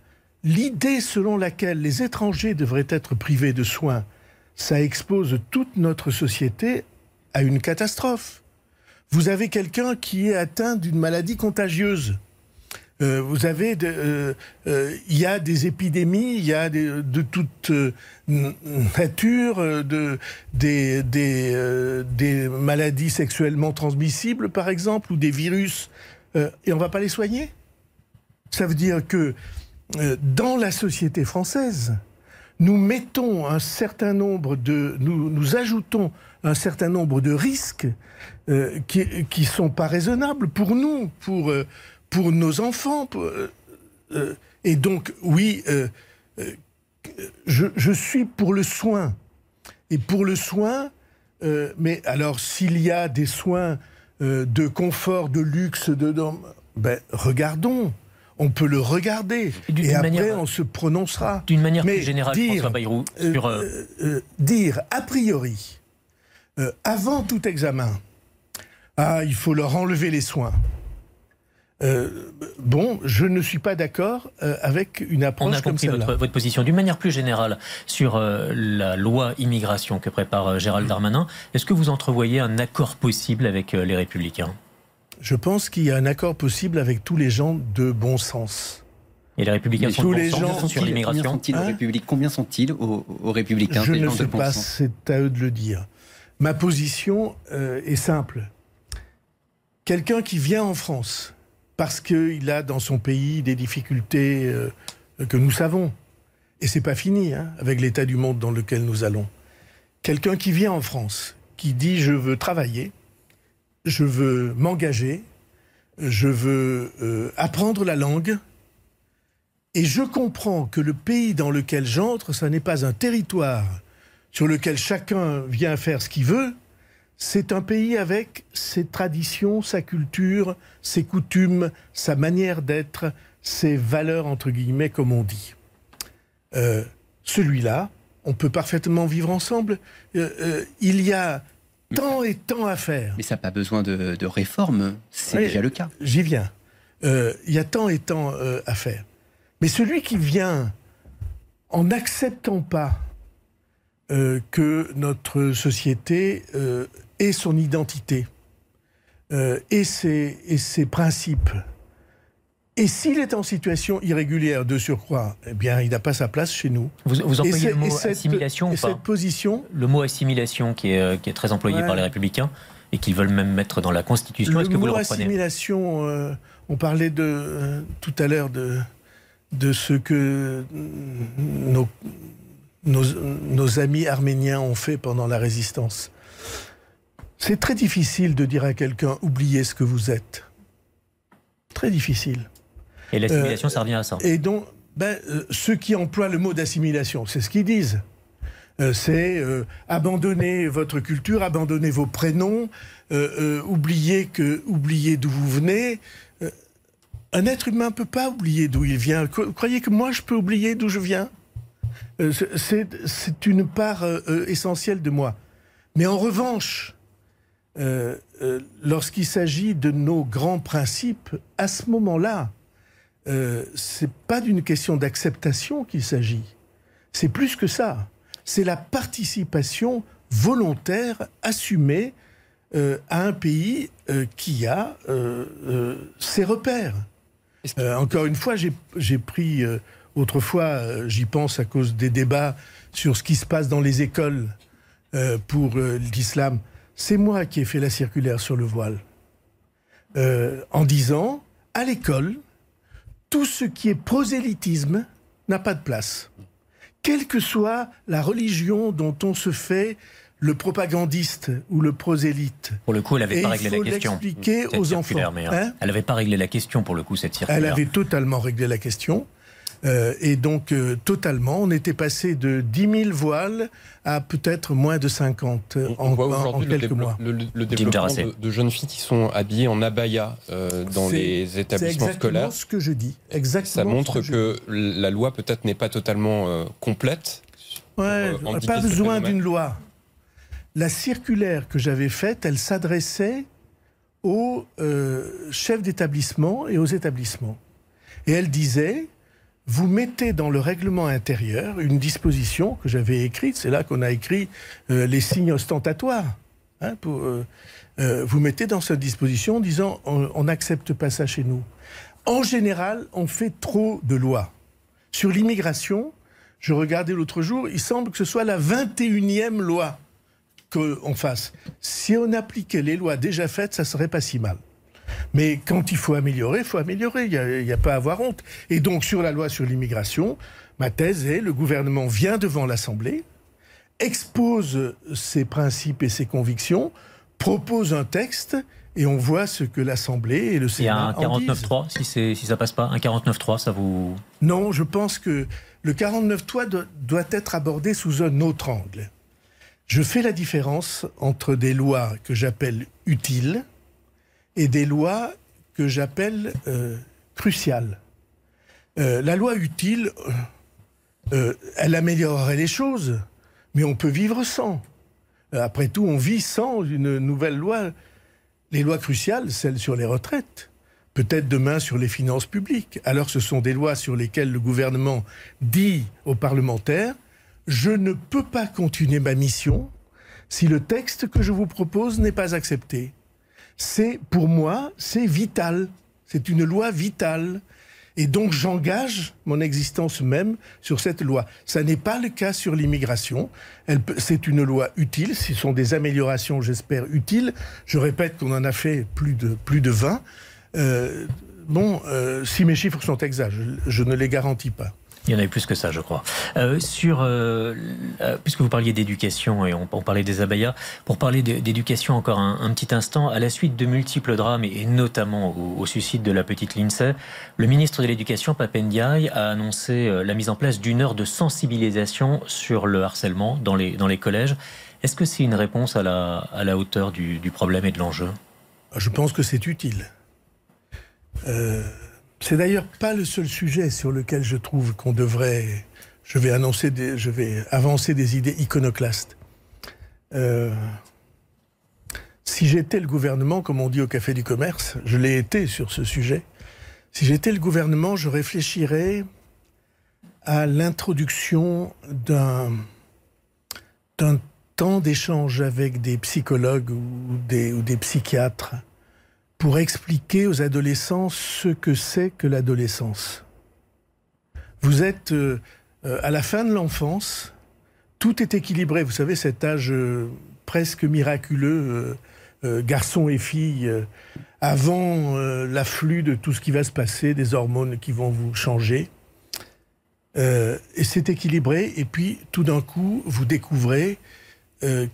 l'idée selon laquelle les étrangers devraient être privés de soins ça expose toute notre société à une catastrophe. Vous avez quelqu'un qui est atteint d'une maladie contagieuse. Euh, vous avez, euh, euh, il y a des épidémies, il y a de toute nature, de, des, des, maladies sexuellement transmissibles, par exemple, ou des virus, et on ne va pas les soigner? Ça veut dire que dans la société française, nous mettons un certain nombre de, nous, nous ajoutons un certain nombre de risques euh, qui, qui sont pas raisonnables pour nous, pour euh, pour nos enfants. Euh, et donc oui, je, je, suis pour le soin et pour le soin. mais alors s'il y a des soins de confort, de luxe, de, ben regardons on peut le regarder. Et, après, on se prononcera. D'une manière plus générale, François Bayrou, euh, sur... Euh, euh, dire, a priori, avant tout examen, ah, il faut leur enlever les soins. bon, je ne suis pas d'accord avec une approche On a compris votre, votre, position. D'une manière plus générale, sur la loi immigration que prépare Gérald Darmanin, est-ce que vous entrevoyez un accord possible avec les Républicains? Je pense qu'il y a un accord possible avec tous les gens de bon sens. Et les républicains sont tous les gens sur l'immigration Combien sont-ils aux, républicains Je ne sais pas, c'est à eux de le dire. Ma position euh, est simple. Quelqu'un qui vient en France parce qu'il a dans son pays des difficultés euh, que nous savons, et c'est pas fini hein, avec l'état du monde dans lequel nous allons. Quelqu'un qui vient en France, qui dit je veux travailler, je veux m'engager, je veux euh, apprendre la langue, et je comprends que le pays dans lequel j'entre, ça n'est pas un territoire sur lequel chacun vient faire ce qu'il veut, c'est un pays avec ses traditions, sa culture, ses coutumes, sa manière d'être, ses valeurs, entre guillemets, comme on dit. Euh, celui-là, on peut parfaitement vivre ensemble. Euh, il y a tant et tant à faire. Mais ça n'a pas besoin de, réforme, c'est déjà le cas. J'y viens. Euh, il y a tant et tant euh, à faire. Mais celui qui vient en n'acceptant pas euh, que notre société ait son identité et ses, et ses principes, et s'il est en situation irrégulière de surcroît, eh bien, il n'a pas sa place chez nous. Vous, vous employez le mot assimilation ou pas cette position Le mot assimilation qui est, euh, qui est très employé par les Républicains et qu'ils veulent même mettre dans la Constitution. Est-ce que vous le reprenez? assimilation, euh, on parlait de, euh, tout à l'heure de, de ce que nos, nos, nos amis arméniens ont fait pendant la résistance. C'est très difficile de dire à quelqu'un oubliez ce que vous êtes. Très difficile. Et l'assimilation, ça revient à ça. Et donc, ben, euh, ceux qui emploient le mot d'assimilation, c'est ce qu'ils disent. Euh, c'est euh, abandonner votre culture, abandonner vos prénoms, oublier que, oublier d'où vous venez. un être humain ne peut pas oublier d'où il vient. Croyez que moi, je peux oublier d'où je viens? C'est une part essentielle de moi. Mais en revanche, euh, euh, lorsqu'il s'agit de nos grands principes, à ce moment-là, euh, c'est pas d'une question d'acceptation qu'il s'agit. C'est plus que ça. C'est la participation volontaire, assumée euh, à un pays euh, qui a ses repères. Encore une fois, j'ai pris autrefois, j'y pense à cause des débats sur ce qui se passe dans les écoles pour l'islam. C'est moi qui ai fait la circulaire sur le voile en disant à l'école, tout ce qui est prosélytisme n'a pas de place. Quelle que soit la religion dont on se fait le propagandiste ou le prosélyte. Pour le coup, elle n'avait pas réglé la question. l'expliquer cette aux enfants. mais, Hein elle n'avait pas réglé la question pour le coup, cette circulaire. Elle avait totalement réglé la question. Euh, et donc, euh, totalement, on était passé de 10 000 voiles à peut-être moins de 50 euh, On, en, on voit en- le, quelques dévelop- mois. le- le développement de, de jeunes filles qui sont habillées en abaya euh, dans C'est- les C'est établissements exactement scolaires. ce que je dis. Exactement Ça montre que la loi peut-être n'est pas totalement euh, complète. Ouais, euh, on n'a endiguer pas besoin d'une loi. La circulaire que j'avais faite, elle s'adressait aux euh, chefs d'établissement et aux établissements. Et elle disait, vous mettez dans le règlement intérieur une disposition que j'avais écrite, c'est là qu'on a écrit euh, les signes ostentatoires. hein, euh, euh, vous mettez dans cette disposition en disant, on on n'accepte pas ça chez nous. En général, on fait trop de lois. Sur l'immigration, je regardais l'autre jour, il semble que ce soit la 21e loi qu'on fasse. Si on appliquait les lois déjà faites, ça serait pas si mal. Mais quand il faut améliorer, il faut améliorer. Il n'y a, pas à avoir honte. Et donc, sur la loi sur l'immigration, ma thèse est le gouvernement vient devant l'Assemblée, expose ses principes et ses convictions, propose un texte, et on voit ce que l'Assemblée et le Il y a Sénat un en disent. 49.3, si, si ça passe pas. Un 49.3, ça vous. Non, je pense que le 49 toit doit, doit être abordé sous un autre angle. Je fais la différence entre des lois que j'appelle utiles et des lois que j'appelle euh, cruciales. Euh, la loi utile, euh, elle améliorerait les choses, mais on peut vivre sans. Après tout, on vit sans une nouvelle loi. Les lois cruciales, celles sur les retraites, peut-être demain sur les finances publiques. Alors ce sont des lois sur lesquelles le gouvernement dit aux parlementaires, je ne peux pas continuer ma mission si le texte que je vous propose n'est pas accepté. C'est, pour moi, c'est vital. C'est une loi vitale. Et donc j'engage mon existence même sur cette loi. Ça n'est pas le cas sur l'immigration. C'est une loi utile. Ce sont des améliorations, j'espère, utiles. Je répète qu'on en a fait plus de, plus de 20. Euh, bon, euh, si mes chiffres sont exacts, je ne les garantis pas. Il y en avait plus que ça, je crois. Euh, sur, euh, euh, puisque vous parliez d'éducation et on, parlait des abayas, pour parler d'éducation encore un, petit instant, à la suite de multiples drames et, notamment au, au suicide de la petite Lindsay, le ministre de l'Éducation, Papendiaï, a annoncé euh, la mise en place d'une heure de sensibilisation sur le harcèlement dans les, dans les collèges. Est-ce que c'est une réponse à la, à la hauteur du, du problème et de l'enjeu? Je pense que c'est utile. Euh, c'est d'ailleurs pas le seul sujet sur lequel je trouve qu'on devrait. Je vais annoncer, des, je vais avancer des idées iconoclastes. Euh, si j'étais le gouvernement, comme on dit au Café du Commerce, je l'ai été sur ce sujet. Si j'étais le gouvernement, je réfléchirais à l'introduction d'un temps d'échange avec des psychologues ou des psychiatres pour expliquer aux adolescents ce que c'est que l'adolescence. Vous êtes euh, euh, à la fin de l'enfance, tout est équilibré. Vous savez, cet âge euh, presque miraculeux, euh, euh, garçon et fille, euh, avant l'afflux de tout ce qui va se passer, des hormones qui vont vous changer. Et c'est équilibré, et puis tout d'un coup, vous découvrez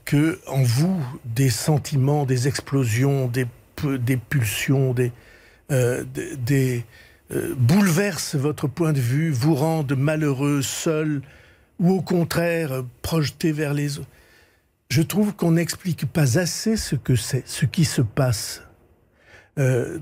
que en vous, des sentiments, des explosions, des, des pulsions, des, euh, euh, bouleversent votre point de vue, vous rendent malheureux, seul, ou au contraire euh, projeté vers les autres. Je trouve qu'on n'explique pas assez ce que c'est, ce qui se passe. Euh,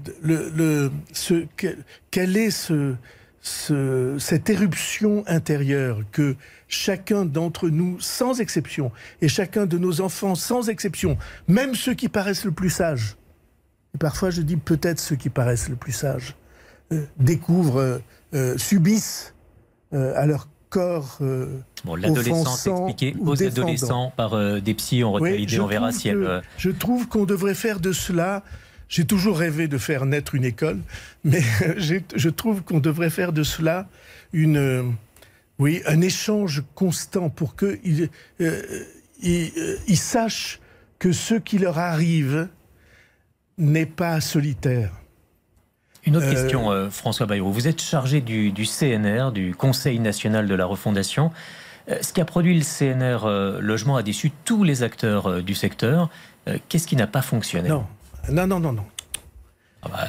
quel, est ce, ce- cette éruption intérieure que chacun d'entre nous, sans exception, et chacun de nos enfants, sans exception, même ceux qui paraissent le plus sages, et parfois je dis peut-être ceux qui paraissent le plus sages, euh, découvrent, euh, euh, subissent à leur corps Bon, l'adolescence expliquée aux défendant. adolescents par des psys, Oui, l'idée, je on verra si elle. Je trouve qu'on devrait faire de cela. J'ai toujours rêvé de faire naître une école, [LAUGHS] mais je trouve qu'on devrait faire de cela une, oui, un échange constant pour qu'ils euh, ils, euh, ils sachent que ce qui leur arrive n'est pas solitaire. Une autre Euh, question, euh, François Bayrou. Vous êtes chargé du, du CNR, du Conseil national de la refondation. Euh, ce qu'a produit le CNR Logement a déçu tous les acteurs du secteur. Qu'est-ce qui n'a pas fonctionné? Non, non, non, non, non. Ah bah,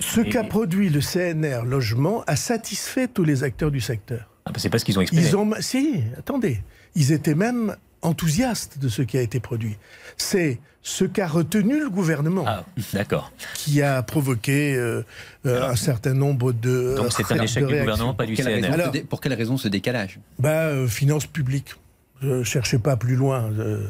ce et- qu'a produit le CNR Logement a satisfait tous les acteurs du secteur. ah bah, c'est pas ce qu'ils ont exprimé. Ils ont, si, attendez, ils étaient même enthousiastes de ce qui a été produit. C'est ce qu'a retenu le gouvernement Ah, d'accord. qui a provoqué euh, euh, un certain nombre de. Donc c'est un échec du gouvernement, pas du raison CNR. Alors- pour quelle raison ce décalage? Bah, euh, finances publiques. Je cherchais pas plus loin. euh,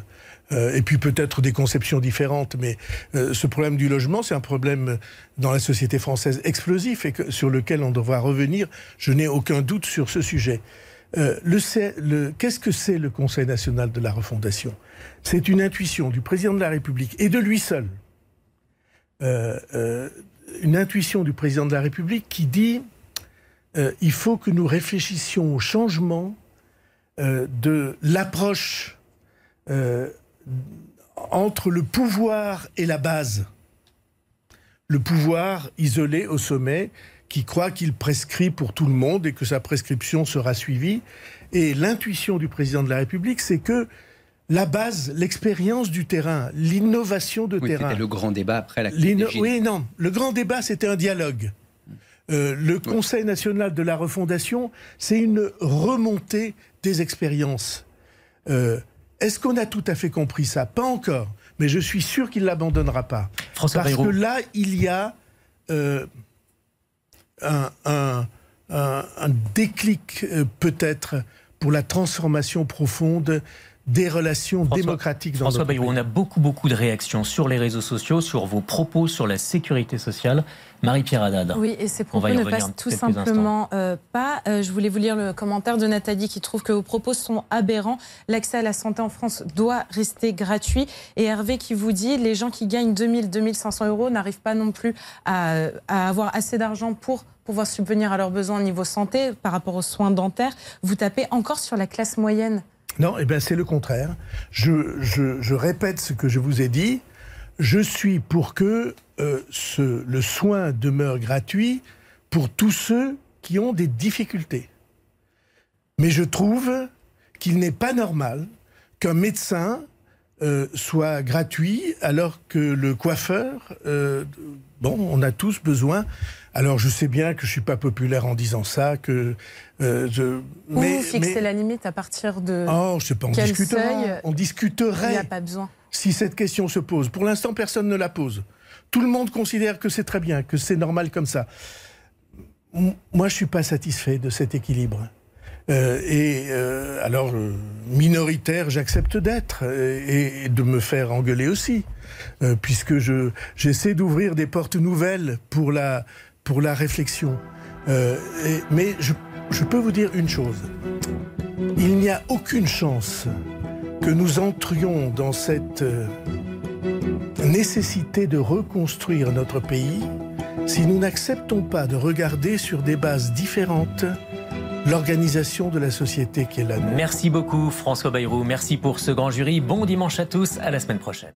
euh, et puis peut-être des conceptions différentes, mais euh, ce problème du logement, c'est un problème dans la société française explosif et que- sur lequel on devra revenir. Je n'ai aucun doute sur ce sujet. Euh, Qu'est-ce que c'est le Conseil national de la refondation? C'est une intuition du président de la République et de lui seul. Euh, euh, une intuition du président de la République qui dit il faut que nous réfléchissions au changement de l'approche entre le pouvoir et la base. Le pouvoir isolé au sommet qui croit qu'il prescrit pour tout le monde et que sa prescription sera suivie. Et l'intuition du président de la République, c'est que la base, l'expérience du terrain, l'innovation de Oui, terrain, C'était le grand débat après la crise. Oui, non. Le grand débat, c'était un dialogue. Euh, le Conseil national de la refondation, c'est une remontée des expériences. Euh, Est-ce qu'on a tout à fait compris ça? Pas encore. Mais je suis sûr qu'il ne l'abandonnera pas. François Parce Bayrou. que là, il y a euh, un, déclic euh, peut-être pour la transformation profonde des relations François- démocratiques dans François notre Bayrou, pays. on a beaucoup, beaucoup de réactions sur les réseaux sociaux, sur vos propos sur la sécurité sociale. Marie-Pierre Haddad. Oui, et ces propos ne passent tout simplement euh, pas. Euh, je voulais vous lire le commentaire de Nathalie qui trouve que vos propos sont aberrants. L'accès à la santé en France doit rester gratuit. Et Hervé qui vous dit les gens qui gagnent 2000, 2500 euros n'arrivent pas non plus à, à avoir assez d'argent pour pouvoir subvenir à leurs besoins au niveau santé par rapport aux soins dentaires. Vous tapez encore sur la classe moyenne. Non, eh bien c'est le contraire. Je, répète ce que je vous ai dit. Je suis pour que euh, le soin demeure gratuit pour tous ceux qui ont des difficultés. Mais je trouve qu'il n'est pas normal qu'un médecin euh, soit gratuit alors que le coiffeur, euh, bon, on a tous besoin. Alors je sais bien que je suis pas populaire en disant ça, que euh, je. Ou fixer la limite à partir de... Oh, je sais pas, on Quel discutera. seuil On Il n'y discuterait a pas besoin. si cette question se pose. Pour l'instant, personne ne la pose. Tout le monde considère que c'est très bien, que c'est normal comme ça. Moi, je suis pas satisfait de cet équilibre. Euh, et euh, alors, euh, minoritaire, j'accepte d'être euh, et, de me faire engueuler aussi, puisque je j'essaie d'ouvrir des portes nouvelles pour la pour la réflexion. Mais je, je peux vous dire une chose il n'y a aucune chance que nous entrions dans cette nécessité de reconstruire notre pays si nous n'acceptons pas de regarder sur des bases différentes l'organisation de la société qui est la. Merci beaucoup François Bayrou. Merci pour ce grand jury. Bon dimanche à tous. À la semaine prochaine.